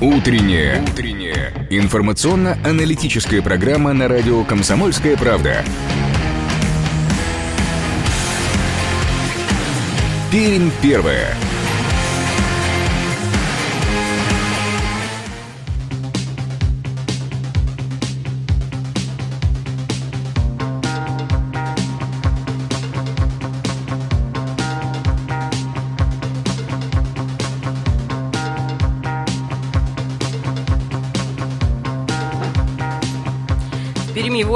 Утренняя. Утренняя. Информационно-аналитическая программа на радио «Комсомольская правда». Пермь первая.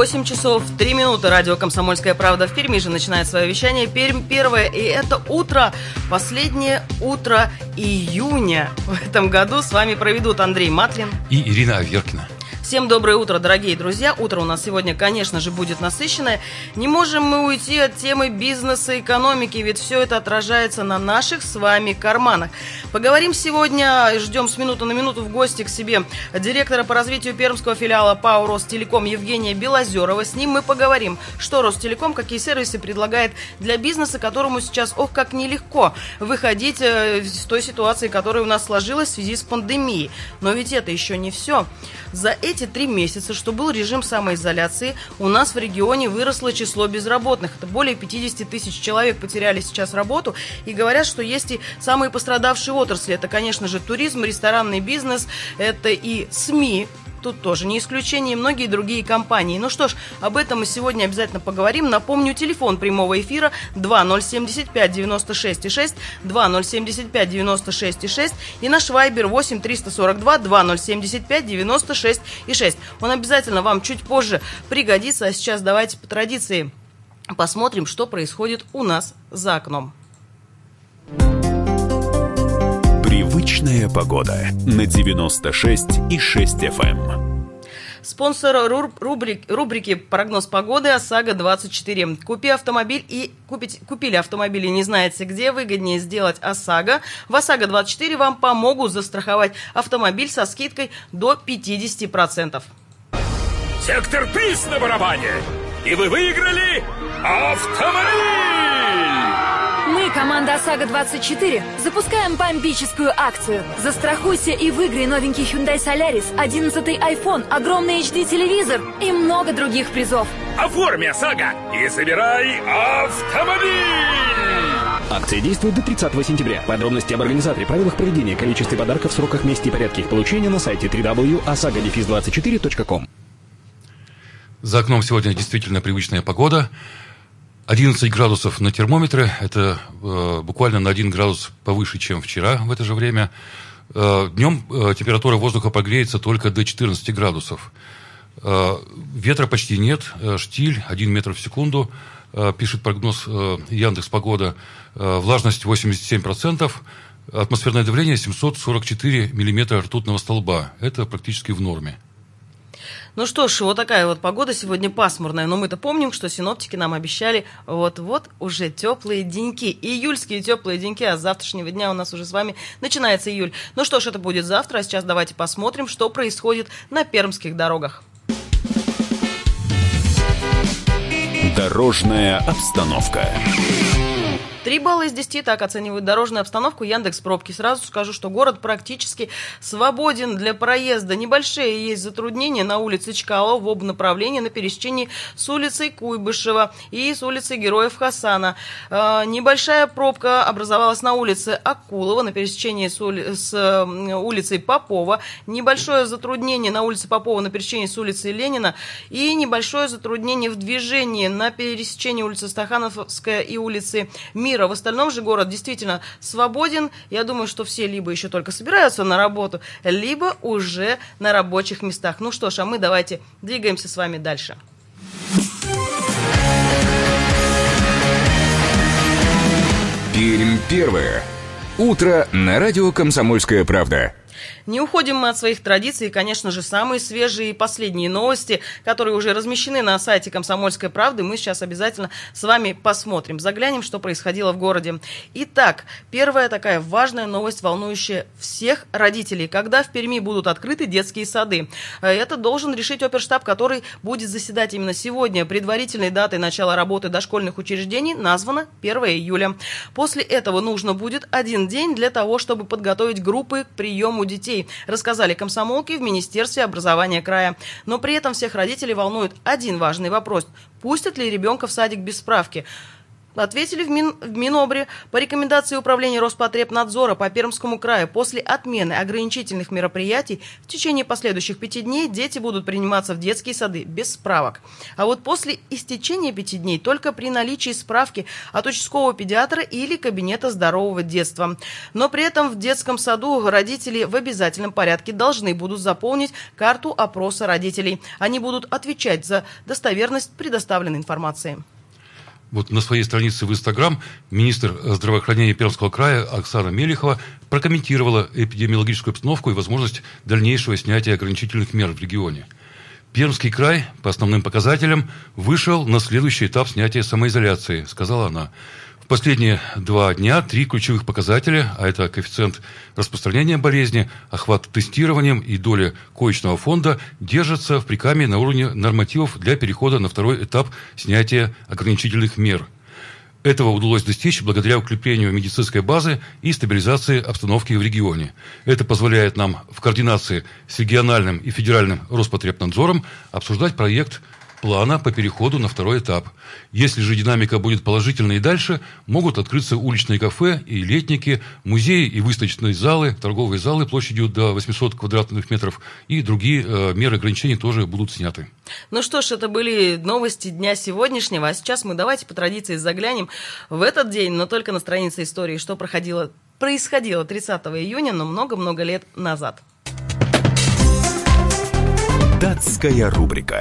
8 часов 3 минуты. Радио «Комсомольская правда» в Перми же начинает свое вещание. Пермь первое. И это утро, последнее утро июня в этом году. С вами проведут Андрей Матлин и Ирина Аверкина. Всем доброе утро, дорогие друзья. Утро у нас сегодня, конечно же, будет насыщенное. Не можем мы уйти от темы бизнеса, экономики, ведь все это отражается на наших с вами карманах. Поговорим сегодня, ждем с минуты на минуту в гости к себе директора по развитию пермского филиала ПАО «Ростелеком» Евгения Белозерова. С ним мы поговорим, что Ростелеком, какие сервисы предлагает для бизнеса, которому сейчас, ох, как нелегко выходить э, из той ситуации, которая у нас сложилась в связи с пандемией. Но ведь это еще не все. За эти три месяца, что был режим самоизоляции, у нас в регионе выросло число безработных. Это более 50 тысяч человек потеряли сейчас работу. И говорят, что есть и самые пострадавшие отрасли. Это, конечно же, туризм, ресторанный бизнес, это и СМИ, Тут тоже не исключение и многие другие компании. Ну что ж, об этом мы сегодня обязательно поговорим. Напомню, телефон прямого эфира 2075 96 6, 2075 96 6 и наш вайбер 8 342 2075 96 6. Он обязательно вам чуть позже пригодится. А сейчас давайте по традиции посмотрим, что происходит у нас за окном. Привычная погода на 96 и 6 FM. Спонсор рубрик, рубрики «Прогноз погоды» ОСАГО-24. Купи автомобиль и купить, купили автомобиль и не знаете где, выгоднее сделать ОСАГО. В ОСАГО-24 вам помогут застраховать автомобиль со скидкой до 50%. Сектор приз на барабане! И вы выиграли автомобиль! Команда ОСАГО-24, запускаем бомбическую акцию. Застрахуйся и выиграй новенький Hyundai Solaris, 11 iPhone, огромный HD-телевизор и много других призов. Оформи ОСАГО и забирай автомобиль! Акция действует до 30 сентября. Подробности об организаторе, правилах проведения, количестве подарков, сроках, месте и порядке их получения на сайте www.osagodefis24.com. За окном сегодня действительно привычная погода. 11 градусов на термометре, это э, буквально на 1 градус повыше, чем вчера в это же время. Э, днем э, температура воздуха погреется только до 14 градусов. Э, ветра почти нет, э, штиль 1 метр в секунду, э, пишет прогноз э, Яндекс Погода. Э, влажность 87%, атмосферное давление 744 миллиметра ртутного столба. Это практически в норме. Ну что ж, вот такая вот погода сегодня пасмурная, но мы-то помним, что синоптики нам обещали вот-вот уже теплые деньки, июльские теплые деньки, а с завтрашнего дня у нас уже с вами начинается июль. Ну что ж, это будет завтра, а сейчас давайте посмотрим, что происходит на пермских дорогах. Дорожная обстановка. Три балла из десяти так оценивают дорожную обстановку Яндекс Пробки. Сразу скажу, что город практически свободен для проезда. Небольшие есть затруднения на улице Чкалова в оба направления на пересечении с улицей Куйбышева и с улицей Героев Хасана. Э, небольшая пробка образовалась на улице Акулова на пересечении с, ули... с улицей Попова. Небольшое затруднение на улице Попова на пересечении с улицей Ленина. И небольшое затруднение в движении на пересечении улицы Стахановская и улицы Мир мира. В остальном же город действительно свободен. Я думаю, что все либо еще только собираются на работу, либо уже на рабочих местах. Ну что ж, а мы давайте двигаемся с вами дальше. Пермь первое. Утро на радио «Комсомольская правда». Не уходим мы от своих традиций, и, конечно же, самые свежие и последние новости, которые уже размещены на сайте «Комсомольской правды», мы сейчас обязательно с вами посмотрим, заглянем, что происходило в городе. Итак, первая такая важная новость, волнующая всех родителей. Когда в Перми будут открыты детские сады? Это должен решить оперштаб, который будет заседать именно сегодня. Предварительной датой начала работы дошкольных учреждений названа 1 июля. После этого нужно будет один день для того, чтобы подготовить группы к приему у детей, рассказали комсомолки в Министерстве образования края. Но при этом всех родителей волнует один важный вопрос. Пустят ли ребенка в садик без справки? Ответили в, Мин, в Минобре по рекомендации Управления Роспотребнадзора по Пермскому краю. После отмены ограничительных мероприятий в течение последующих пяти дней дети будут приниматься в детские сады без справок. А вот после истечения пяти дней только при наличии справки от участкового педиатра или кабинета здорового детства. Но при этом в детском саду родители в обязательном порядке должны будут заполнить карту опроса родителей. Они будут отвечать за достоверность предоставленной информации. Вот на своей странице в Инстаграм министр здравоохранения Пермского края Оксана Мелихова прокомментировала эпидемиологическую обстановку и возможность дальнейшего снятия ограничительных мер в регионе. Пермский край по основным показателям вышел на следующий этап снятия самоизоляции, сказала она последние два дня три ключевых показателя, а это коэффициент распространения болезни, охват тестированием и доля коечного фонда, держатся в прикаме на уровне нормативов для перехода на второй этап снятия ограничительных мер. Этого удалось достичь благодаря укреплению медицинской базы и стабилизации обстановки в регионе. Это позволяет нам в координации с региональным и федеральным Роспотребнадзором обсуждать проект плана по переходу на второй этап. Если же динамика будет положительной и дальше, могут открыться уличные кафе и летники, музеи и выставочные залы, торговые залы площадью до 800 квадратных метров и другие э, меры ограничений тоже будут сняты. Ну что ж, это были новости дня сегодняшнего, а сейчас мы давайте по традиции заглянем в этот день, но только на странице истории, что проходило, происходило 30 июня, но много-много лет назад. Датская рубрика.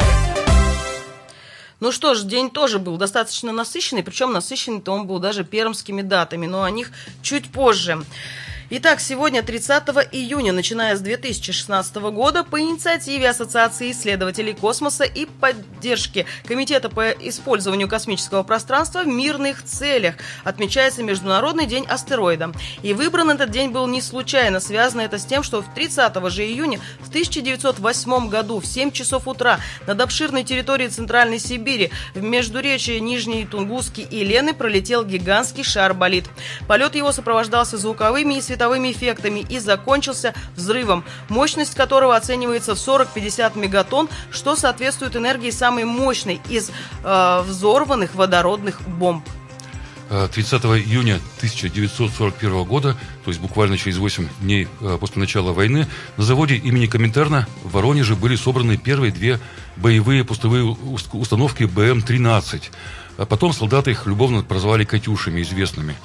Ну что ж, день тоже был достаточно насыщенный, причем насыщенный-то он был даже пермскими датами, но о них чуть позже. Итак, сегодня, 30 июня, начиная с 2016 года, по инициативе Ассоциации исследователей космоса и поддержки Комитета по использованию космического пространства в мирных целях отмечается Международный день астероида. И выбран этот день был не случайно. Связано это с тем, что в 30 же июня в 1908 году в 7 часов утра над обширной территорией Центральной Сибири в междуречии Нижней Тунгуски и Лены пролетел гигантский шар-болид. Полет его сопровождался звуковыми и световыми световыми эффектами и закончился взрывом, мощность которого оценивается в 40-50 мегатонн, что соответствует энергии самой мощной из э, взорванных водородных бомб. 30 э, июня 1941 года, то есть буквально через 8 дней э, после начала войны, на заводе имени Коминтерна в Воронеже были собраны первые две боевые пустовые установки БМ-13. А потом солдаты их любовно прозвали «Катюшами» известными.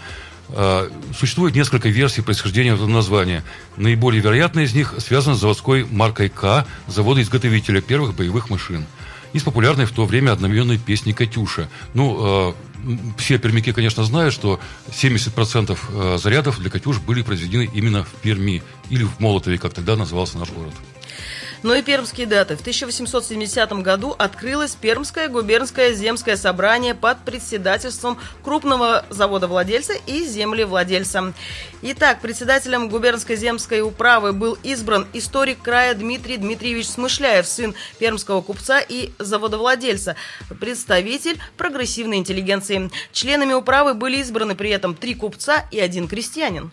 А, существует несколько версий происхождения этого названия. Наиболее вероятная из них связана с заводской маркой К, завода-изготовителя первых боевых машин. Из популярной в то время одноименной песни «Катюша». Ну, э, все пермяки, конечно, знают, что 70% а, зарядов для «Катюш» были произведены именно в Перми или в Молотове, как тогда назывался наш город. Но и пермские даты. В 1870 году открылось Пермское губернское земское собрание под председательством крупного завода-владельца и землевладельца. Итак, председателем губернской земской управы был избран историк края Дмитрий Дмитриевич Смышляев, сын пермского купца и заводовладельца, представитель прогрессивной интеллигенции. Членами управы были избраны при этом три купца и один крестьянин.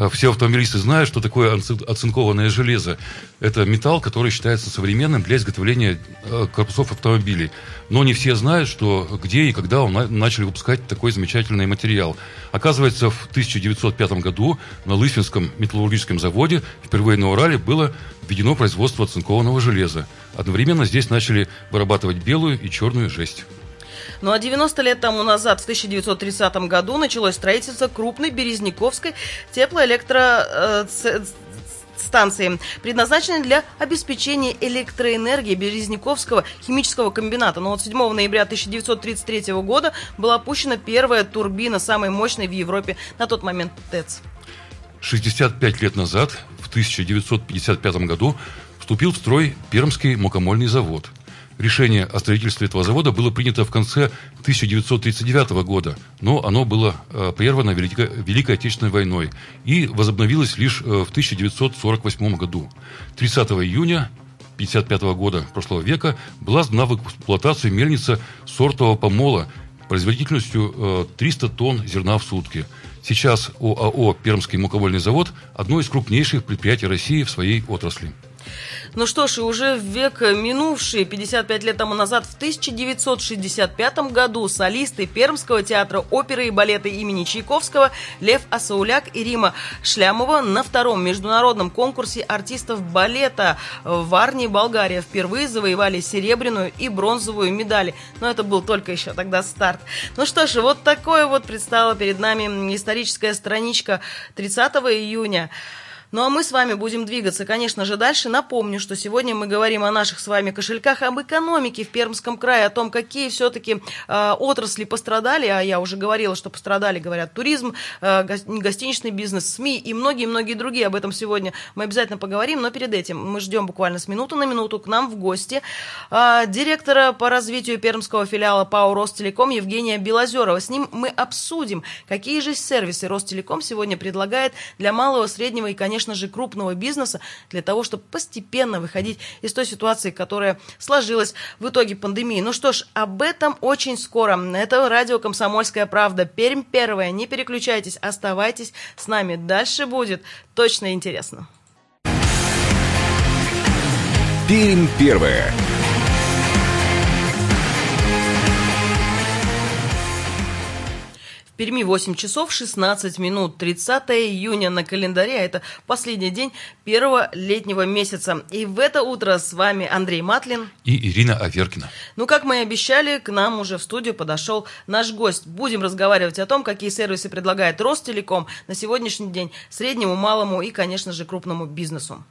Э, все автомобилисты знают, что такое оцинкованное железо. Это металл, который считается современным для изготовления э, корпусов автомобилей. Но не все знают, что где и когда он начали выпускать такой замечательный материал. Оказывается, в 1905 году на Лысвинском металлургическом заводе впервые на Урале было введено производство оцинкованного железа. Одновременно здесь начали вырабатывать белую и черную жесть. Ну а 90 лет тому назад, в 1930 году, началось строительство крупной Березняковской теплоэлектро э, предназначенной для обеспечения электроэнергии Березняковского химического комбината. Но вот 7 ноября 1933 года была опущена первая турбина, самой мощной в Европе на тот момент ТЭЦ. 65 лет назад, в 1955 году, вступил в строй Пермский мукомольный завод – Решение о строительстве этого завода было принято в конце 1939 года, но оно было э, прервано Великой, Великой Отечественной войной и возобновилось лишь э, в 1948 году. 30 июня 1955 года прошлого века была сдана в эксплуатацию мельница сортового помола производительностью э, 300 тонн зерна в сутки. Сейчас ОАО «Пермский муковольный завод» – одно из крупнейших предприятий России в своей отрасли. Ну что ж, и уже в век минувший, 55 лет тому назад, в 1965 году солисты Пермского театра оперы и балета имени Чайковского Лев Асауляк и Рима Шлямова на втором международном конкурсе артистов балета в Арнии, Болгария, впервые завоевали серебряную и бронзовую медали. Но это был только еще тогда старт. Ну что ж, вот такое вот предстала перед нами историческая страничка 30 июня. Ну а мы с вами будем двигаться, конечно же, дальше. Напомню, что сегодня мы говорим о наших с вами кошельках, об экономике в Пермском крае, о том, какие все-таки э, отрасли пострадали, а я уже говорила, что пострадали, говорят, туризм, э, гостиничный бизнес, СМИ и многие-многие другие. Об этом сегодня мы обязательно поговорим, но перед этим мы ждем буквально с минуты на минуту к нам в гости э, директора по развитию пермского филиала ПАО «Ростелеком» Евгения Белозерова. С ним мы обсудим, какие же сервисы Ростелеком сегодня предлагает для малого, среднего и, конечно, конечно же, крупного бизнеса для того, чтобы постепенно выходить из той ситуации, которая сложилась в итоге пандемии. Ну что ж, об этом очень скоро. Это радио «Комсомольская правда». Пермь первая. Не переключайтесь, оставайтесь с нами. Дальше будет точно интересно. Пермь первая. Перми 8 часов 16 минут, 30 июня на календаре, а это последний день первого летнего месяца. И в это утро с вами Андрей Матлин и Ирина Аверкина. Ну, как мы и обещали, к нам уже в студию подошел наш гость. Будем разговаривать о том, какие сервисы предлагает Ростелеком на сегодняшний день среднему, малому и, конечно же, крупному бизнесу.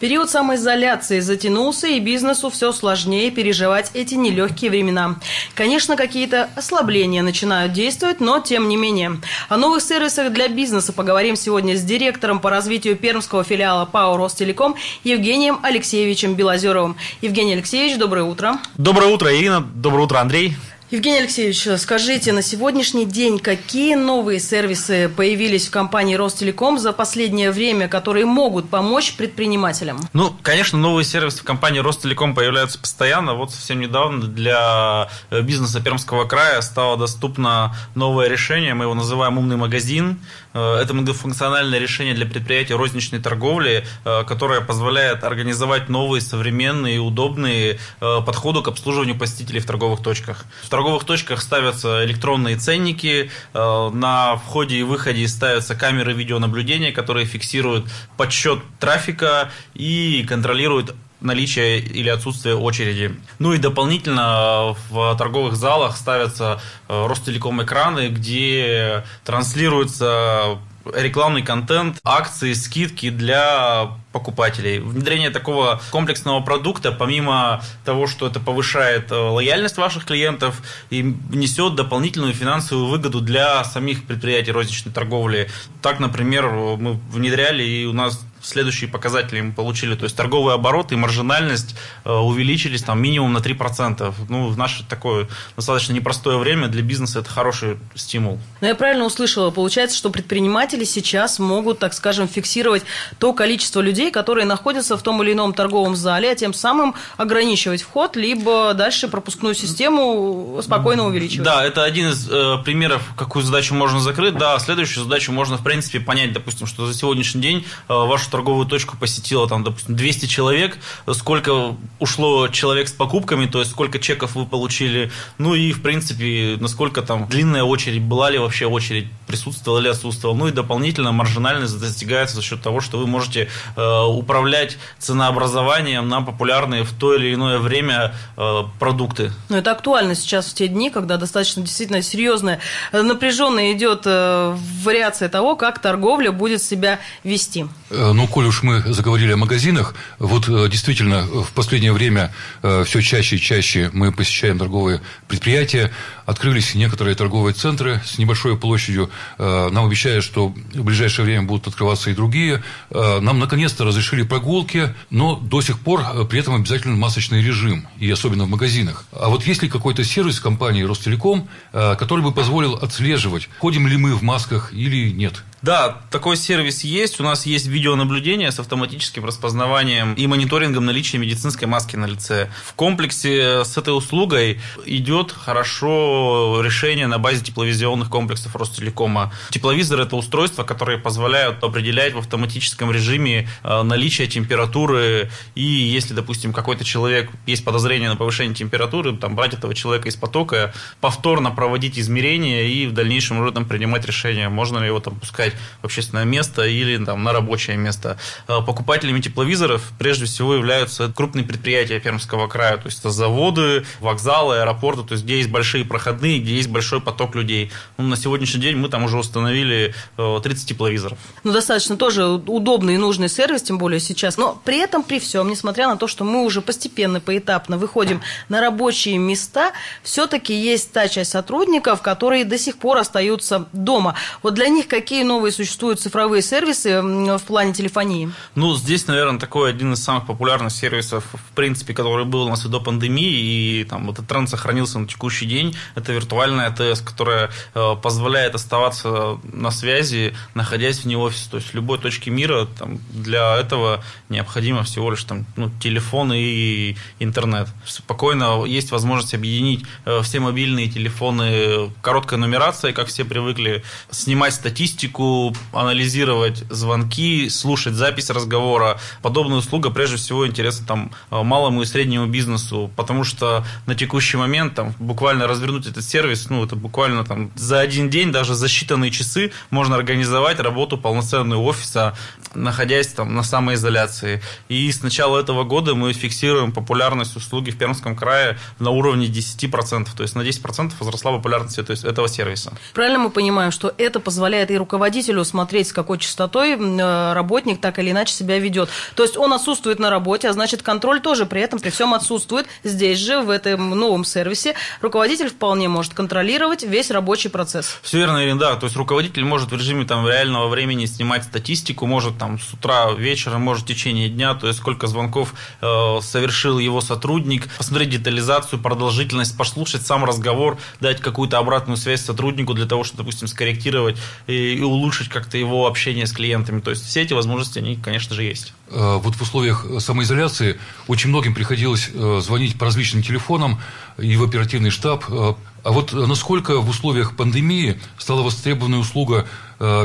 Период самоизоляции затянулся, и бизнесу все сложнее переживать эти нелегкие времена. Конечно, какие-то ослабления начинают действовать, но тем не менее. О новых сервисах для бизнеса поговорим сегодня с директором по развитию пермского филиала ПАО «Ростелеком» Евгением Алексеевичем Белозеровым. Евгений Алексеевич, доброе утро. Доброе утро, Ирина. Доброе утро, Андрей. Евгений Алексеевич, скажите, на сегодняшний день какие новые сервисы появились в компании Ростелеком за последнее время, которые могут помочь предпринимателям? Ну, конечно, новые сервисы в компании Ростелеком появляются постоянно. Вот совсем недавно для э, бизнеса Пермского края стало доступно новое решение, мы его называем «Умный магазин». Э, это многофункциональное решение для предприятий розничной торговли, э, которое позволяет организовать новые, современные и удобные подходы к обслуживанию посетителей в торговых точках. В торговых точках ставятся электронные ценники, э, на входе и выходе ставятся камеры видеонаблюдения, которые фиксируют подсчет трафика и контролируют наличие или отсутствие очереди. Ну и дополнительно в торговых залах ставятся э, Ростелеком экраны, где транслируется рекламный контент, акции, скидки для покупателей. Внедрение такого комплексного продукта, помимо того, что это повышает э, лояльность ваших клиентов и несет дополнительную финансовую выгоду для самих предприятий розничной торговли. Так, например, мы внедряли, и у нас следующие показатели мы получили. То есть торговый оборот и маржинальность э, увеличились там минимум на 3%. Ну, в наше такое достаточно непростое время для бизнеса это хороший стимул. Но я правильно услышала, получается, что предприниматели сейчас могут, так скажем, фиксировать то количество людей, которые находятся в том или ином торговом зале, а тем самым ограничивать вход, либо дальше пропускную систему спокойно увеличивать. Да, это один из э, примеров, какую задачу можно закрыть. Да, следующую задачу можно, в принципе, понять, допустим, что за сегодняшний день э, вашу торговую точку посетило, там, допустим, 200 человек, сколько ушло человек с покупками, то есть сколько чеков вы получили, ну и, в принципе, насколько там длинная очередь, была ли вообще очередь, присутствовала или отсутствовала. Ну и дополнительно маржинальность достигается за счет того, что вы можете э, управлять ценообразованием на популярные в то или иное время э, продукты. Ну это актуально сейчас в те дни, когда достаточно действительно серьезная, э, напряженная идет э, вариация того, как торговля будет себя вести. Э, ну, коль уж мы заговорили о магазинах, вот э, действительно в последнее время э, все чаще и чаще мы посещаем торговые предприятия, открылись некоторые торговые центры с небольшой площадью, нам обещают, что в ближайшее время будут открываться и другие. Нам наконец-то разрешили прогулки, но до сих пор при этом обязательно масочный режим, и особенно в магазинах. А вот есть ли какой-то сервис компании Ростелеком, который бы позволил отслеживать, ходим ли мы в масках или нет? Да, такой сервис есть. У нас есть видеонаблюдение с автоматическим распознаванием и мониторингом наличия медицинской маски на лице. В комплексе с этой услугой идет хорошо решение на базе тепловизионных комплексов Ростелекома. Тепловизор – это устройство, которое позволяет определять в автоматическом режиме э, наличие температуры и если, допустим, какой-то человек есть подозрение на повышение температуры, там брать этого человека из потока, повторно проводить измерения и в дальнейшем уже там принимать решение, можно ли его там пускать переезжать в общественное место или там, на рабочее место. Э, покупателями тепловизоров прежде всего являются крупные предприятия Пермского края, то есть это заводы, вокзалы, аэропорты, то есть где есть большие проходные, где есть большой поток людей. Ну, на сегодняшний день мы там уже установили 30 э, тепловизоров. Ну, достаточно тоже удобный и нужный сервис, тем более сейчас. Но при этом, при всем, несмотря на то, что мы уже постепенно, поэтапно выходим на рабочие места, все-таки есть та часть сотрудников, которые до сих пор остаются дома. Вот для них какие новые новые существуют цифровые сервисы в плане телефонии? Ну, здесь, наверное, такой один из самых популярных сервисов, в принципе, который был у нас и до пандемии, и там этот тренд сохранился на текущий день. Это виртуальная АТС, которая э, позволяет оставаться на связи, находясь вне офиса. То есть в любой точке мира там, для этого необходимо всего лишь там, ну, телефон и интернет. Спокойно есть возможность объединить э, все мобильные телефоны короткой нумерацией, как все привыкли, снимать статистику, анализировать звонки, слушать запись разговора. Подобная услуга прежде всего интересна там малому и среднему бизнесу, потому что на текущий момент там буквально развернуть этот сервис, ну это буквально там за один день, даже за считанные часы можно организовать работу полноценного офиса, находясь там на самоизоляции. И с начала этого года мы фиксируем популярность услуги в Пермском крае на уровне 10%, то есть на 10% возросла популярность этого сервиса. Правильно мы понимаем, что это позволяет и руководить руководителю смотреть, с какой частотой э, работник так или иначе себя ведет. То есть он отсутствует на работе, а значит контроль тоже при этом при всем отсутствует. Здесь же, в этом новом сервисе, руководитель вполне может контролировать весь рабочий процесс. Все верно, Ирина, да. То есть руководитель может в режиме там, реального времени снимать статистику, может там с утра, вечером, может в течение дня, то есть сколько звонков э, совершил его сотрудник, посмотреть детализацию, продолжительность, послушать сам разговор, дать какую-то обратную связь сотруднику для того, чтобы, допустим, скорректировать и, и улучшить улучшить как-то его общение с клиентами. То есть все эти возможности, они, конечно же, есть. Э, вот в условиях самоизоляции очень многим приходилось э, звонить по различным телефонам и в оперативный штаб. Э, а вот насколько в условиях пандемии стала востребованная услуга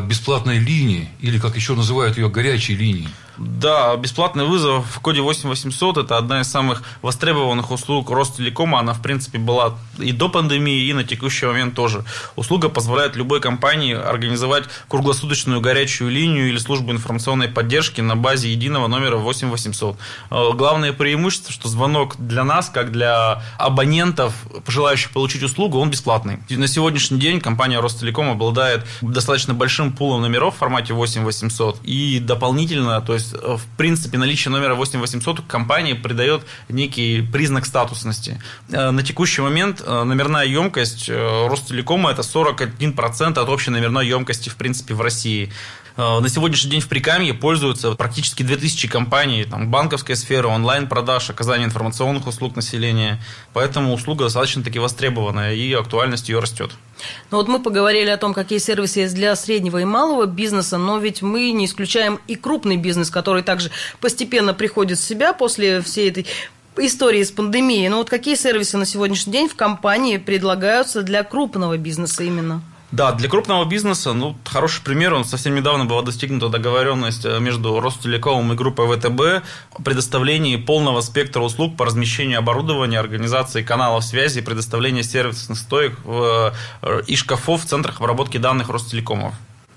бесплатной линии, или, как еще называют ее, горячей линии? Да, бесплатный вызов в коде 8800 – это одна из самых востребованных услуг Ростелекома. Она, в принципе, была и до пандемии, и на текущий момент тоже. Услуга позволяет любой компании организовать круглосуточную горячую линию или службу информационной поддержки на базе единого номера 8800. Э, главное преимущество, что звонок для нас, как для абонентов, желающих получить услугу, он бесплатный. На сегодняшний день компания Ростелеком обладает достаточно большим пулом номеров в формате 8800 и дополнительно, то есть есть, э, в принципе, наличие номера 8800 компании придает некий признак статусности. Э, на текущий момент э, номерная емкость Ростелекома – это 41% от общей номерной емкости, в принципе, в России. На сегодняшний день в Прикамье пользуются практически 2000 компаний, там, банковская сфера, онлайн-продаж, оказание информационных услуг населения. Поэтому услуга достаточно таки востребованная, и актуальность ее растет. Ну вот мы поговорили о том, какие сервисы есть для среднего и малого бизнеса, но ведь мы не исключаем и крупный бизнес, который также постепенно приходит в себя после всей этой истории с пандемией. Но вот какие сервисы на сегодняшний день в компании предлагаются для крупного бизнеса именно? Да, для крупного бизнеса, ну, хороший пример, он совсем недавно была достигнута договоренность э, между Ростелекомом и группой ВТБ о предоставлении полного спектра услуг по размещению оборудования, организации каналов связи предоставлению сервисных стоек э, и шкафов в центрах обработки данных Ростелекомов.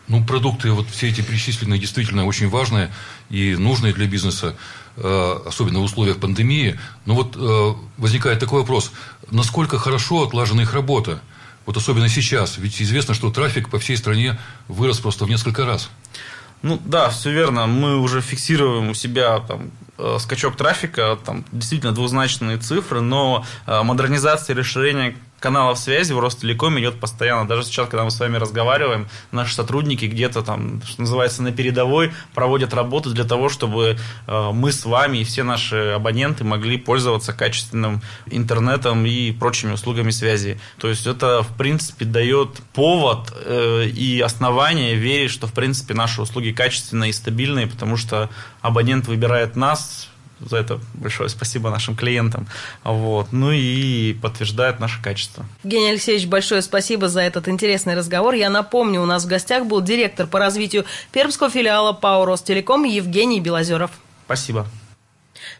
Ну, продукты, вот все эти перечисленные, действительно очень важные и нужные для бизнеса, э, особенно в условиях пандемии. Но вот возникает такой вопрос, насколько хорошо отлажена их работа? Вот особенно сейчас, ведь известно, что трафик по всей стране вырос просто в несколько раз. Ну да, все верно. Мы уже фиксируем у себя там э, скачок трафика, там действительно двузначные цифры, но э, модернизация и расширение каналов связи в Ростелекоме идет постоянно. Даже сейчас, когда мы с вами разговариваем, наши сотрудники где-то там, что называется, на передовой проводят работу для того, чтобы э, мы с вами и все наши абоненты могли пользоваться качественным интернетом и прочими услугами связи. То есть это, в принципе, дает повод э, и основание верить, что, в принципе, наши услуги качественные и стабильные, потому что абонент выбирает нас, за это большое спасибо нашим клиентам. Вот. Ну и подтверждает наше качество. Евгений Алексеевич, большое спасибо за этот интересный разговор. Я напомню, у нас в гостях был директор по развитию пермского филиала ПАО «Ростелеком» Евгений Белозеров. Спасибо.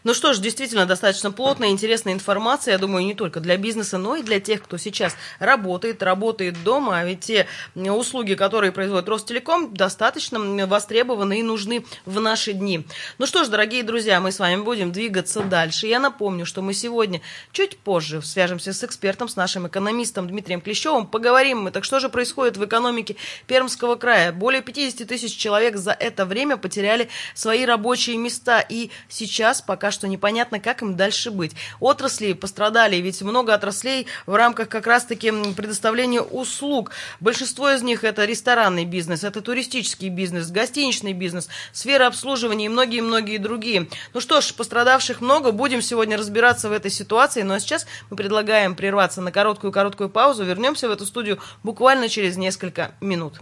Ну что ж, действительно, достаточно плотная, интересная информация, я думаю, не только для бизнеса, но и для тех, кто сейчас работает, работает дома, а ведь те услуги, которые производит Ростелеком, достаточно востребованы и нужны в наши дни. Ну что ж, дорогие друзья, мы с вами будем двигаться дальше. Я напомню, что мы сегодня чуть позже свяжемся с экспертом, с нашим экономистом Дмитрием Клещевым, поговорим мы, так что же происходит в экономике Пермского края. Более 50 тысяч человек за это время потеряли свои рабочие места, и сейчас пока что непонятно, как им дальше быть. Отрасли пострадали, ведь много отраслей в рамках как раз-таки предоставления услуг. Большинство из них это ресторанный бизнес, это туристический бизнес, гостиничный бизнес, сфера обслуживания и многие-многие другие. Ну что ж, пострадавших много, будем сегодня разбираться в этой ситуации, но сейчас мы предлагаем прерваться на короткую-короткую паузу, вернемся в эту студию буквально через несколько минут.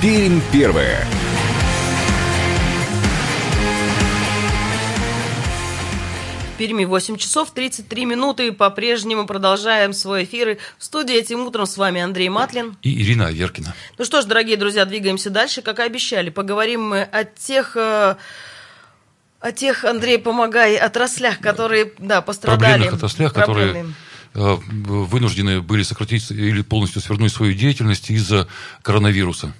Пермь первая. В Перми 8 часов 33 минуты. По-прежнему продолжаем свой эфир. В студии этим утром с вами Андрей Матлин. И Ирина Аверкина. Ну что ж, дорогие друзья, двигаемся дальше. Как и обещали, поговорим мы о тех... Э, о тех, Андрей, помогай, отраслях, которые, да, пострадали. Проблемных отраслях, которые э, вынуждены были сократить или полностью свернуть свою деятельность из-за коронавируса.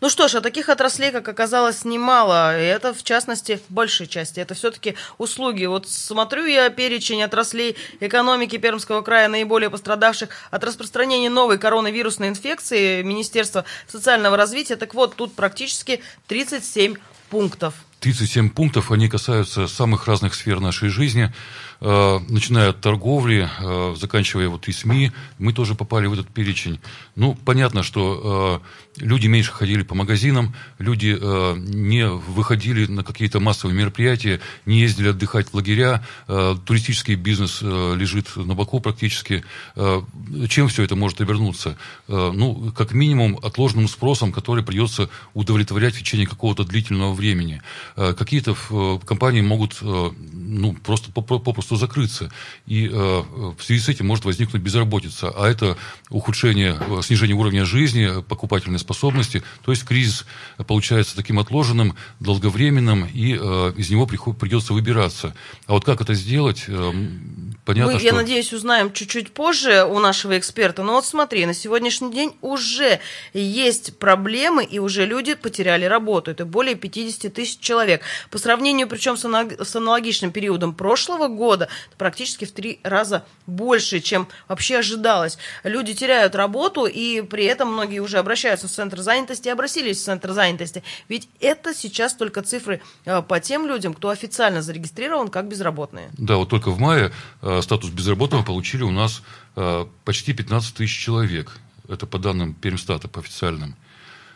Ну что ж, а таких отраслей, как оказалось, немало. И это, в частности, в большей части. Это все-таки услуги. Вот смотрю я перечень отраслей экономики Пермского края, наиболее пострадавших от распространения новой коронавирусной инфекции Министерства социального развития. Так вот, тут практически 37 пунктов. 37 пунктов, они касаются самых разных сфер нашей жизни. Э, начиная от торговли, э, заканчивая вот и СМИ, мы тоже попали в этот перечень. Ну, понятно, что э, люди меньше ходили по магазинам, люди не выходили на какие-то массовые мероприятия, не ездили отдыхать в лагеря, туристический бизнес лежит на боку практически. Чем все это может обернуться? Ну, как минимум, отложенным спросом, который придется удовлетворять в течение какого-то длительного времени. Какие-то компании могут ну, просто попросту закрыться. И э, в связи с этим может возникнуть безработица. А это ухудшение, э, снижение уровня жизни, покупательной способности. То есть кризис получается таким отложенным, долговременным, и э, из него придется выбираться. А вот как это сделать, понятно, Мы, что... я надеюсь, узнаем чуть-чуть позже у нашего эксперта. Но вот смотри, на сегодняшний день уже есть проблемы, и уже люди потеряли работу. Это более 50 тысяч человек. По сравнению, причем с аналогичным периодом прошлого года, практически в три раза больше, чем вообще ожидалось. Люди теряют работу, и при этом многие уже обращаются в Центр занятости и обратились в Центр занятости. Ведь это сейчас только цифры э, по тем людям, кто официально зарегистрирован как безработные. Да, вот только в мае э, статус безработного получили у нас э, почти 15 тысяч человек. Это по данным Пермстата, по официальным.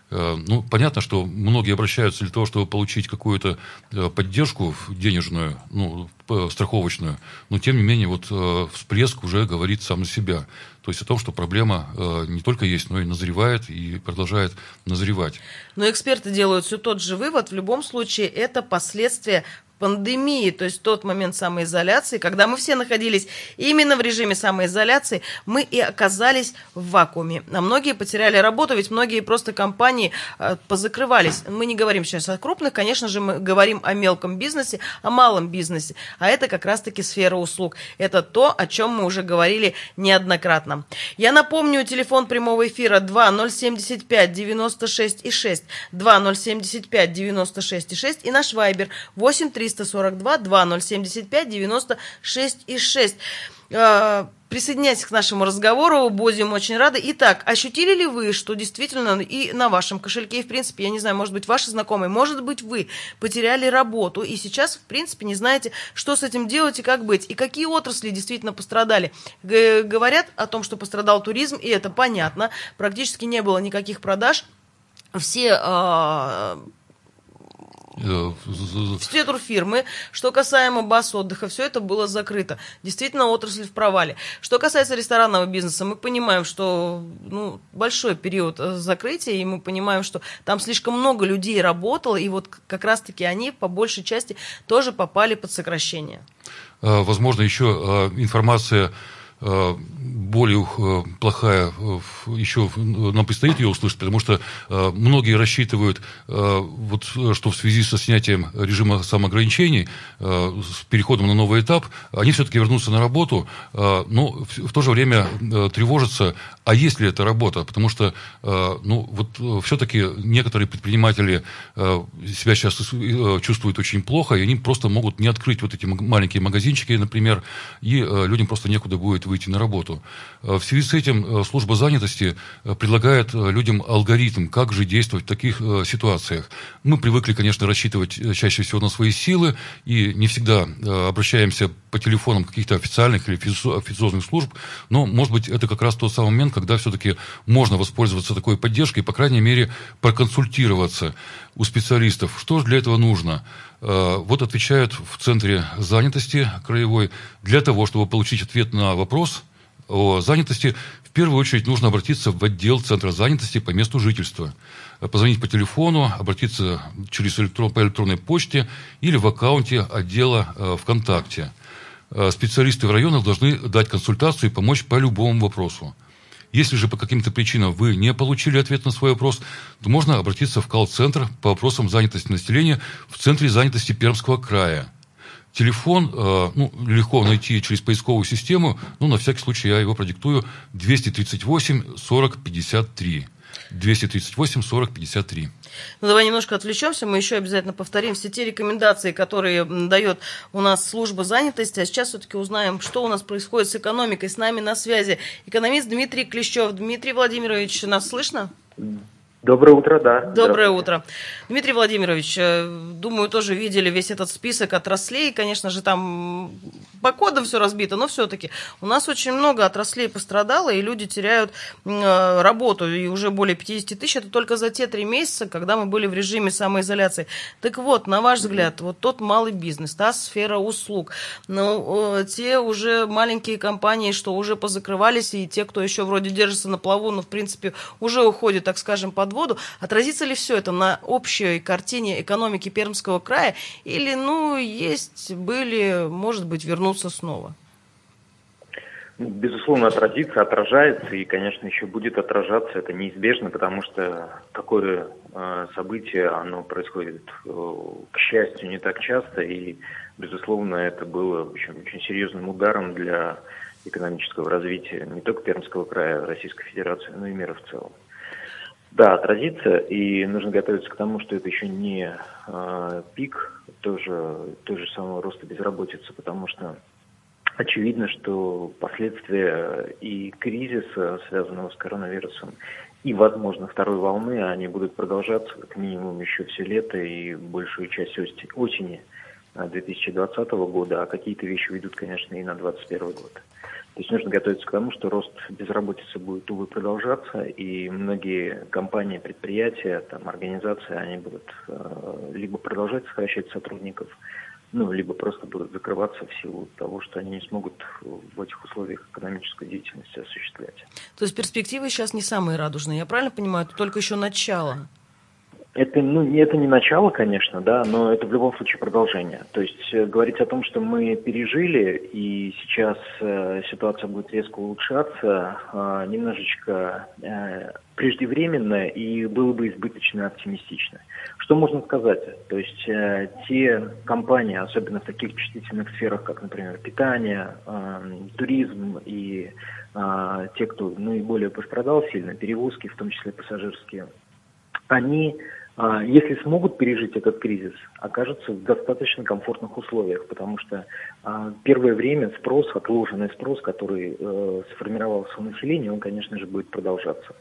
Э, ну, понятно, что многие обращаются для того, чтобы получить какую-то э, поддержку денежную, ну, страховочную, но тем не менее вот э, всплеск уже говорит сам за себя. То есть о том, что проблема не только есть, но и назревает и продолжает назревать. Но эксперты делают все тот же вывод. В любом случае это последствия пандемии, то есть тот момент самоизоляции, когда мы все находились именно в режиме самоизоляции, мы и оказались в вакууме. А многие потеряли работу, ведь многие просто компании э, позакрывались. Мы не говорим сейчас о крупных, конечно же, мы говорим о мелком бизнесе, о малом бизнесе, а это как раз-таки сфера услуг. Это то, о чем мы уже говорили неоднократно. Я напомню, телефон прямого эфира 2075 96 и 6, 2075 96 и 6 и наш вайбер 83 342 2075 96 и 6. А, присоединяйтесь к нашему разговору, будем очень рады. Итак, ощутили ли вы, что действительно и на вашем кошельке, и в принципе, я не знаю, может быть, ваши знакомые, может быть, вы потеряли работу и сейчас, в принципе, не знаете, что с этим делать и как быть, и какие отрасли действительно пострадали. Г говорят о том, что пострадал туризм, и это понятно, практически не было никаких продаж, все э, Э, все турфирмы. Что касаемо баз отдыха, все это было закрыто. Действительно, отрасль в провале. Что касается ресторанного бизнеса, мы понимаем, что ну, большой период э, закрытия, и мы понимаем, что там слишком много людей работало, и вот как раз-таки они по большей части тоже попали под сокращение. Э, возможно, еще информация более э, плохая э, еще нам предстоит ее услышать, потому что многие рассчитывают, вот, что в связи со снятием режима самоограничений, с переходом на новый этап, они все-таки вернутся на работу, но в то же время тревожатся, а есть ли эта работа, потому что ну, вот, все-таки некоторые предприниматели себя сейчас чувствуют очень плохо, и они просто могут не открыть вот эти маленькие магазинчики, например, и людям просто некуда будет выйти на работу. Э, в связи с этим э, служба занятости э, предлагает людям алгоритм, как же действовать в таких ситуациях. Мы привыкли, конечно, рассчитывать чаще всего на свои силы и не всегда обращаемся по телефонам каких-то официальных или официозных служб, но, может быть, это как раз тот самый момент, когда все-таки можно воспользоваться такой поддержкой и, по крайней мере, проконсультироваться у специалистов. Что же для этого нужно? Вот отвечают в Центре занятости краевой. Для того, чтобы получить ответ на вопрос о занятости, в первую очередь нужно обратиться в отдел Центра занятости по месту жительства. Позвонить по телефону, обратиться через электрон, по электронной почте или в аккаунте отдела э, ВКонтакте. Э, специалисты в районах должны дать консультацию и помочь по любому вопросу. Если же по каким-то причинам вы не получили ответ на свой вопрос, то можно обратиться в колл-центр по вопросам занятости населения в Центре занятости Пермского края. Телефон э, ну, легко найти через поисковую систему, ну, на всякий случай я его продиктую 238 40 53. 238 40 53. Ну, давай немножко отвлечемся, мы еще обязательно повторим все те рекомендации, которые дает у нас служба занятости. А сейчас все-таки узнаем, что у нас происходит с экономикой. С нами на связи экономист Дмитрий Клещев. Дмитрий Владимирович, нас слышно? Доброе утро, да. Доброе утро. Дмитрий Владимирович, э, думаю, тоже видели весь этот список отраслей. Конечно же, там по кодам все разбито, но все-таки у нас очень много отраслей пострадало, и люди теряют э, работу. И уже более 50 тысяч. Это только за те три месяца, когда мы были в режиме самоизоляции. Так вот, на ваш взгляд, вот тот малый бизнес, та сфера услуг, ну, те уже маленькие компании, что уже позакрывались, и те, кто еще вроде держится на плаву, но, в принципе, уже уходит, так скажем, под воду. Отразится ли все это на общей картине экономики Пермского края? Или, ну, есть, были, может быть, вернуться снова? Безусловно, отразится, отражается и, конечно, еще будет отражаться. Это неизбежно, потому что такой э, событие, оно происходит, э, к счастью, не так часто, и, безусловно, это было очень, очень серьезным ударом для экономического развития не только Пермского края, Российской Федерации, но и мира в целом. Да, отразится, и нужно готовиться к тому, что это еще не э, пик тоже, той же самого роста безработицы, потому что очевидно, что последствия и кризиса, связанного с коронавирусом, и, возможно, второй волны, они будут продолжаться как минимум еще все лето и большую часть осени 2020 года, а какие-то вещи ведут, конечно, и на 2021 год. То есть нужно готовиться к тому, что рост безработицы будет, увы, продолжаться, и многие компании, предприятия, там, организации, они будут э, либо продолжать сокращать сотрудников, ну, либо просто будут закрываться в силу того, что они не смогут в этих условиях экономическую деятельность осуществлять. То есть перспективы сейчас не самые радужные, я правильно понимаю? Это только еще начало. Это, ну, это не начало, конечно, да, но это в любом случае продолжение. То есть э, говорить о том, что мы пережили и сейчас э, ситуация будет резко улучшаться, э, немножечко э, преждевременно и было бы избыточно оптимистично. Что можно сказать? То есть э, те компании, особенно в таких чувствительных сферах, как, например, питание, э, туризм и э, те, кто наиболее пострадал сильно, перевозки, в том числе пассажирские, они если смогут пережить этот кризис, окажутся в достаточно комфортных условиях, потому что а, первое время спрос, отложенный спрос, который э, сформировался у населения, он, конечно же, будет продолжаться.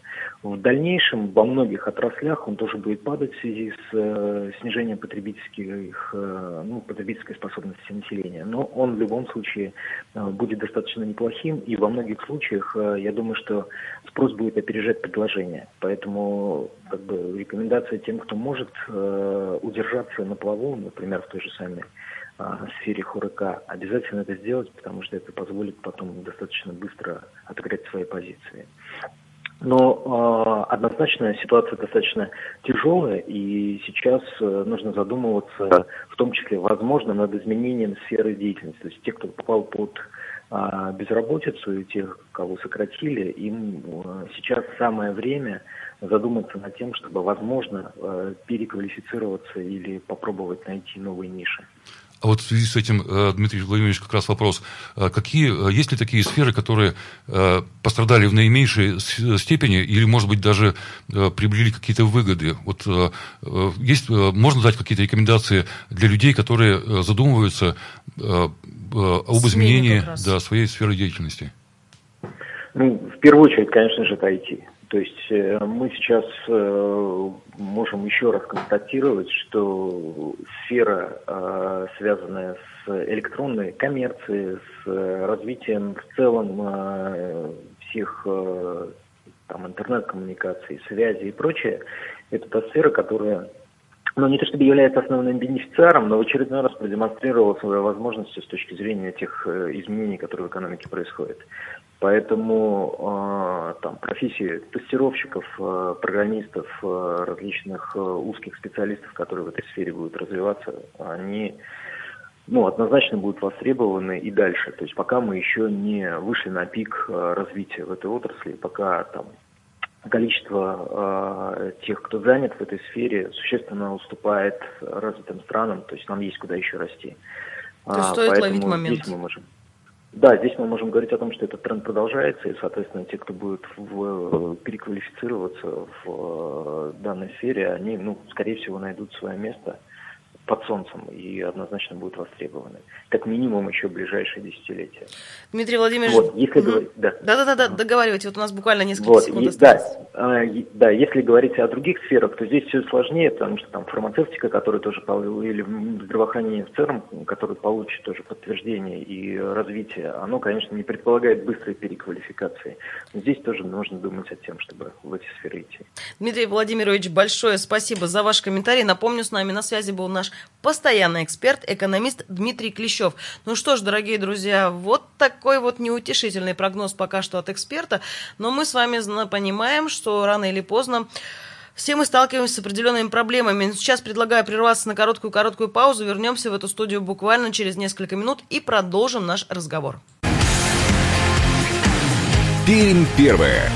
В дальнейшем во многих отраслях он тоже будет падать в связи с э, снижением потребительских, э, ну, потребительской способности населения. Но он в любом случае будет достаточно неплохим, и во многих случаях я думаю, что спрос будет опережать предложение. Поэтому как бы, рекомендация тем, кто может э, удержаться на плаву, например, в той же самой э, сфере ХОРК, обязательно это сделать, потому что это позволит потом достаточно быстро отыграть свои позиции. Но э, однозначно ситуация достаточно тяжелая, и сейчас э, нужно задумываться, в том числе, возможно, над изменением сферы деятельности. То есть те, кто попал под э, безработицу, и тех, кого сократили, им э, сейчас самое время задуматься над тем, чтобы, возможно, э, переквалифицироваться или попробовать найти новые ниши. А вот в связи с этим, э, Дмитрий Владимирович, как раз вопрос. Э, какие, есть ли такие сферы, которые пострадали в наименьшей степени или, может быть, даже приобрели какие-то выгоды? Вот есть, можно дать какие-то рекомендации для людей, которые задумываются об изменении да, своей сферы деятельности? Ну, в первую очередь, конечно же, это IT. То есть э, мы сейчас э, можем еще раз констатировать, что сфера, э, связанная с электронной коммерцией, с развитием в целом всех там, интернет-коммуникаций, связи и прочее, это та сфера, которая ну, не то чтобы является основным бенефициаром, но в очередной раз продемонстрировала свои возможности с точки зрения тех изменений, которые в экономике происходят. Поэтому э, там профессии тестировщиков, э, программистов, э, различных узких специалистов, которые в этой сфере будут развиваться, они ну, однозначно будут востребованы и дальше. То есть пока мы еще не вышли на пик развития в этой отрасли, пока там количество э, тех, кто занят в этой сфере, существенно уступает развитым странам, то есть нам есть куда еще расти. То а, стоит Поэтому ловить момент. Здесь мы можем. Да, здесь мы можем говорить о том, что этот тренд продолжается, и, соответственно, те, кто будет в, переквалифицироваться в э, данной сфере, они, ну, скорее всего, найдут свое место – под солнцем и однозначно будут востребованы. Как минимум еще ближайшие десятилетия. Дмитрий Владимирович... Вот, если угу. говорить... Да. Да-да-да, договаривайте, вот у нас буквально несколько вот, секунд и, Да, а, да, если говорить о других сферах, то здесь все сложнее, потому что там фармацевтика, которая тоже или здравоохранение в целом, которое получит тоже подтверждение и развитие, оно, конечно, не предполагает быстрой переквалификации. Но здесь тоже нужно думать о тем, чтобы в эти сферы идти. Дмитрий Владимирович, большое спасибо за ваш комментарий. Напомню, с нами на связи был наш постоянный эксперт, экономист Дмитрий Клещев. Ну что ж, дорогие друзья, вот такой вот неутешительный прогноз пока что от эксперта, но мы с вами понимаем, что рано или поздно все мы сталкиваемся с определенными проблемами. Сейчас предлагаю прерваться на короткую-короткую паузу. Вернемся в эту студию буквально через несколько минут и продолжим наш разговор. Пермь первое.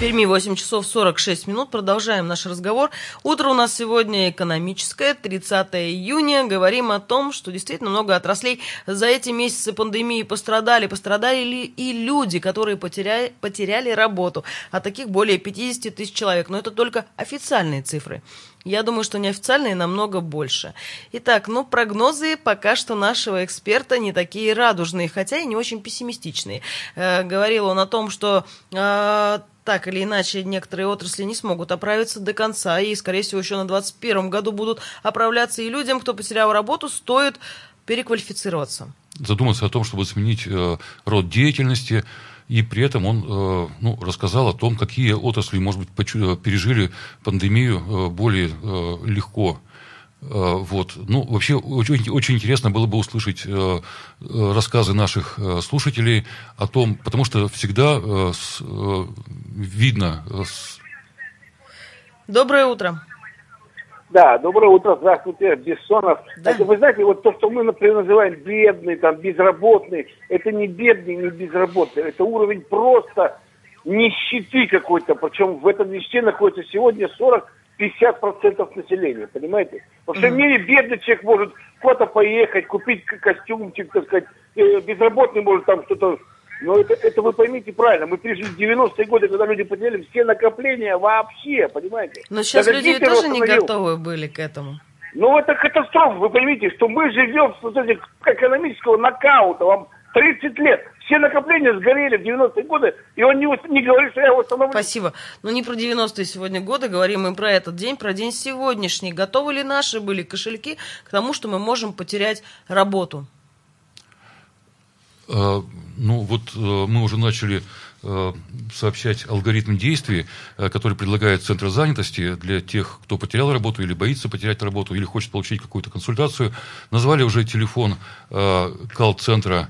Перми 8 часов 46 минут. Продолжаем наш разговор. Утро у нас сегодня экономическое, 30 июня. Говорим о том, что действительно много отраслей за эти месяцы пандемии пострадали. Пострадали ли и люди, которые потеряли, потеряли работу. А таких более 50 тысяч человек. Но это только официальные цифры. Я думаю, что неофициальные намного больше. Итак, ну, прогнозы пока что нашего эксперта не такие радужные, хотя и не очень пессимистичные. Э, говорил он о том, что э, так или иначе некоторые отрасли не смогут оправиться до конца, и, скорее всего, еще на 2021 году будут оправляться, и людям, кто потерял работу, стоит переквалифицироваться. Задуматься о том, чтобы сменить э, род деятельности, и при этом он э, ну, рассказал о том, какие отрасли, может быть, пережили пандемию э, более э, легко. Э, вот. Ну, вообще, очень, очень интересно было бы услышать э, э, рассказы наших слушателей о том, потому что всегда видно... Доброе утро. Да, доброе утро, здравствуйте, Бессонов. Да. Это, вы знаете, вот то, что мы, например, называем бедный, там, безработный, это не бедный, не безработный, это уровень просто нищеты какой-то, причем в этом нищете находится сегодня 40 50% населения, понимаете? Во всем мире бедный человек может куда-то поехать, купить костюмчик, так сказать, э, безработный может там что-то... Но это, это вы поймите правильно, мы пережили 90-е годы, когда люди потеряли все накопления вообще, понимаете? Но сейчас Даже люди тоже не готовы были к этому. Ну, это катастрофа, вы поймите, что мы живем в состоянии экономического нокаута, вам 30 лет. Все накопления сгорели в 90-е годы, и он не, не говорит, что я его восстановлю. Спасибо. Но не про 90-е сегодня годы, говорим мы про этот день, про день сегодняшний. Готовы ли наши были кошельки к тому, что мы можем потерять работу? А, ну, вот э, мы уже начали э, сообщать алгоритм действий, э, который предлагает Центр занятости для тех, кто потерял работу или боится потерять работу, или хочет получить какую-то консультацию. Назвали уже телефон колл-центра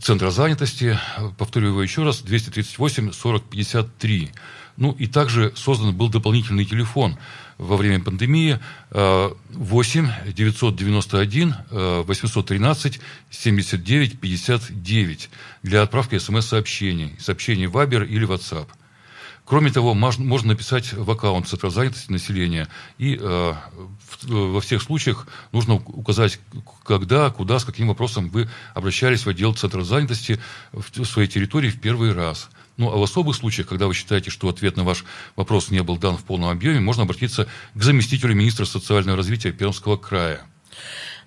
Центра занятости, повторю его еще раз, 238 40 53. Ну и также создан был дополнительный телефон во время пандемии 8 991 813 79 59 для отправки смс-сообщений, сообщений в Viber или WhatsApp. Кроме того, можно написать в аккаунт Центра занятости населения. И э, во всех случаях нужно указать, когда, куда, с каким вопросом вы обращались в отдел Центра занятости в своей территории в первый раз. Ну, а в особых случаях, когда вы считаете, что ответ на ваш вопрос не был дан в полном объеме, можно обратиться к заместителю министра социального развития Пермского края.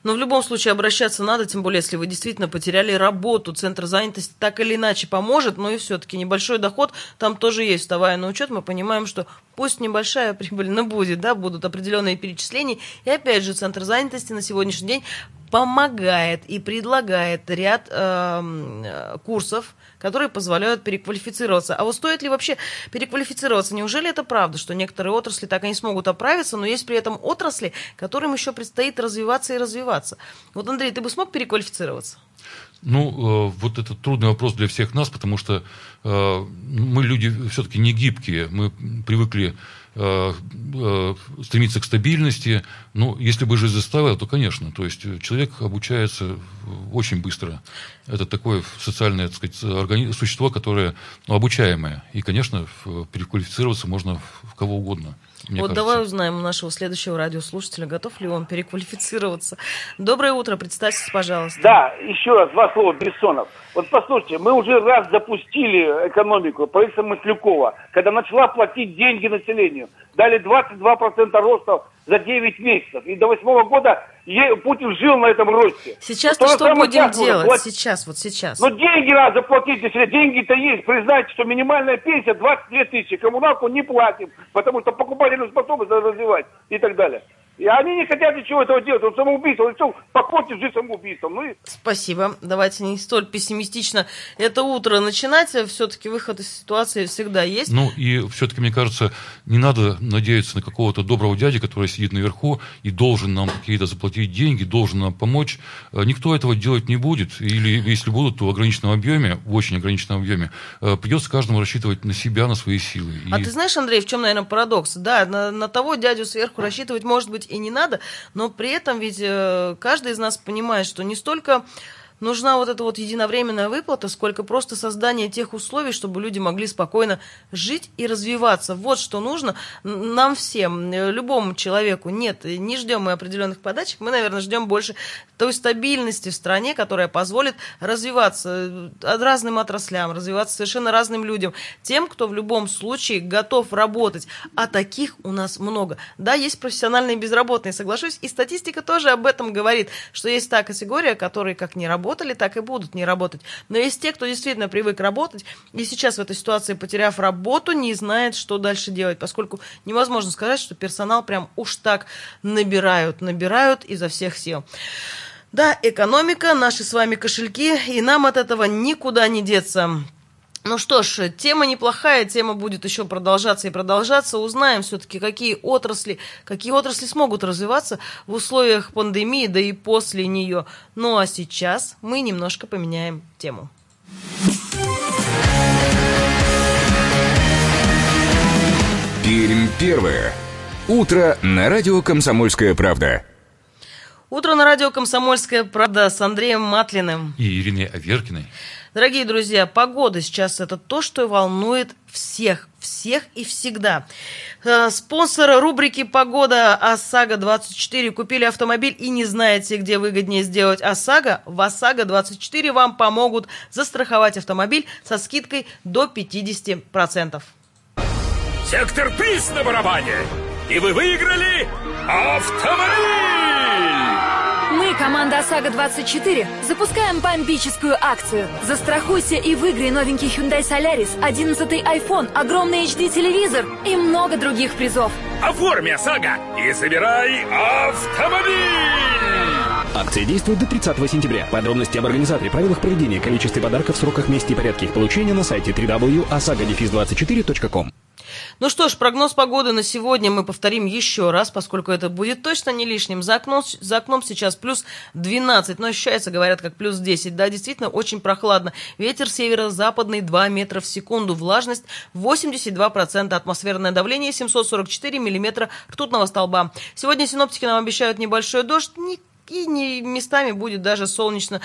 Но в любом случае обращаться надо, тем более, если вы действительно потеряли работу. Центр занятости так или иначе поможет, но и все-таки небольшой доход там тоже есть. Вставая на учет, мы понимаем, что пусть небольшая прибыль, но будет, да, будут определенные перечисления. И опять же, Центр занятости на сегодняшний день помогает и предлагает ряд эм, э, курсов, которые позволяют переквалифицироваться. А вот стоит ли вообще переквалифицироваться? Неужели это правда, что некоторые отрасли так и не смогут оправиться, но есть при этом отрасли, которым еще предстоит развиваться и развиваться? Вот, Андрей, ты бы смог переквалифицироваться? Ну, э, вот это трудный вопрос для всех нас, потому что э, мы люди все-таки не гибкие. Мы привыкли стремиться к стабильности. Ну, если бы жизнь заставила, то, конечно. То есть человек обучается очень быстро. Это такое социальное, так сказать, органи... существо, которое ну, обучаемое. И, конечно, переквалифицироваться можно в кого угодно. Мне вот кажется. давай узнаем у нашего следующего радиослушателя, готов ли он переквалифицироваться. Доброе утро, представьтесь, пожалуйста. Да, еще раз два слова, Бессонов. Вот послушайте, мы уже раз запустили экономику, правительство Маслюкова, когда начала платить деньги населению. Дали 22% роста за 9 месяцев. И до 8 года Путин жил на этом росте. Сейчас-то что будем делать? Платить. Сейчас, вот сейчас. Но деньги надо заплатить, если деньги-то есть. Признайте, что минимальная пенсия 22 тысячи. Коммуналку не платим, потому что покупательную способность надо развивать и так далее. И они не хотят ничего этого делать. Он самоубийство. Он решил покончить жизнь самоубийством. Ну и... Спасибо. Давайте не столь пессимистично это утро начинать. Все-таки выход из ситуации всегда есть. Ну и все-таки, мне кажется, не надо надеяться на какого-то доброго дяди, который сидит наверху и должен нам какие-то заплатить деньги, должен нам помочь. Э, никто этого делать не будет. Или если будут, то в ограниченном объеме, в очень ограниченном объеме, э, придется каждому рассчитывать на себя, на свои силы. А и... ты знаешь, Андрей, в чем, наверное, парадокс? Да, на, на того дядю сверху рассчитывать может быть и не надо, но при этом ведь э, каждый из нас понимает, что не столько нужна вот эта вот единовременная выплата, сколько просто создание тех условий, чтобы люди могли спокойно жить и развиваться. Вот что нужно нам всем, любому человеку. Нет, не ждем мы определенных подачек, мы, наверное, ждем больше той стабильности в стране, которая позволит развиваться э, разным отраслям, развиваться совершенно разным людям, тем, кто в любом случае готов работать. А таких у нас много. Да, есть профессиональные безработные, соглашусь, и статистика тоже об этом говорит, что есть та категория, которые как не работали, так и будут не работать. Но есть те, кто действительно привык работать, и сейчас в этой ситуации, потеряв работу, не знает, что дальше делать, поскольку невозможно сказать, что персонал прям уж так набирают, набирают изо всех сил. Да, экономика, наши с вами кошельки, и нам от этого никуда не деться. Ну что ж, тема неплохая, тема будет еще продолжаться и продолжаться. Узнаем все-таки, какие отрасли, какие отрасли смогут развиваться в условиях пандемии, да и после нее. Ну а сейчас мы немножко поменяем тему. Пермь первое. Утро на радио «Комсомольская правда». Утро на радио «Комсомольская правда» с Андреем Матлиным. И Ириной Аверкиной. Дорогие друзья, погода сейчас это то, что волнует всех, всех и всегда. Э, спонсор рубрики «Погода» ОСАГО-24 купили автомобиль и не знаете, где выгоднее сделать ОСАГО? В ОСАГО-24 вам помогут застраховать автомобиль со скидкой до 50%. Сектор приз на барабане! И вы выиграли автомобиль! Команда ОСАГО-24, запускаем бомбическую акцию. Застрахуйся и выиграй новенький Hyundai Solaris, 11 iPhone, огромный HD-телевизор и много других призов. Оформи ОСАГО и забирай автомобиль! Акция действует до 30 сентября. Подробности об организаторе, правилах проведения, количестве подарков, сроках, месте и порядке их получения на сайте www.osagodefis24.com. Ну что ж, прогноз погоды на сегодня мы повторим еще раз, поскольку это будет точно не лишним. За окном, за окном сейчас плюс 12, но ощущается, говорят, как плюс 10. Да, действительно, очень прохладно. Ветер северо-западный 2 метра в секунду, влажность 82%, атмосферное давление 744 миллиметра ртутного столба. Сегодня синоптики нам обещают небольшой дождь, и не, местами будет даже солнечно.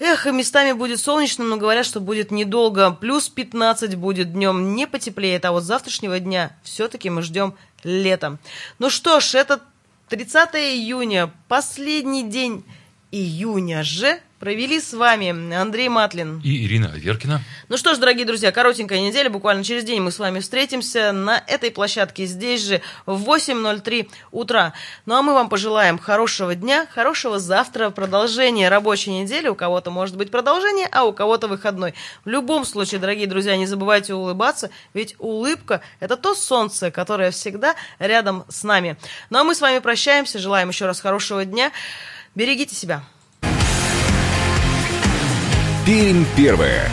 Эх, местами будет солнечно, но говорят, что будет недолго. Плюс 15 будет днем, не потеплеет. А вот завтрашнего дня все-таки мы ждем летом. Ну что ж, это 30 июня, последний день июня же провели с вами Андрей Матлин и Ирина Аверкина. Ну что ж, дорогие друзья, коротенькая неделя, буквально через день мы с вами встретимся на этой площадке здесь же в 8.03 утра. Ну а мы вам пожелаем хорошего дня, хорошего завтра, продолжения рабочей недели. У кого-то может быть продолжение, а у кого-то выходной. В любом случае, дорогие друзья, не забывайте улыбаться, ведь улыбка – это то солнце, которое всегда рядом с нами. Ну а мы с вами прощаемся, желаем еще раз хорошего дня. Берегите себя. Пермь первое.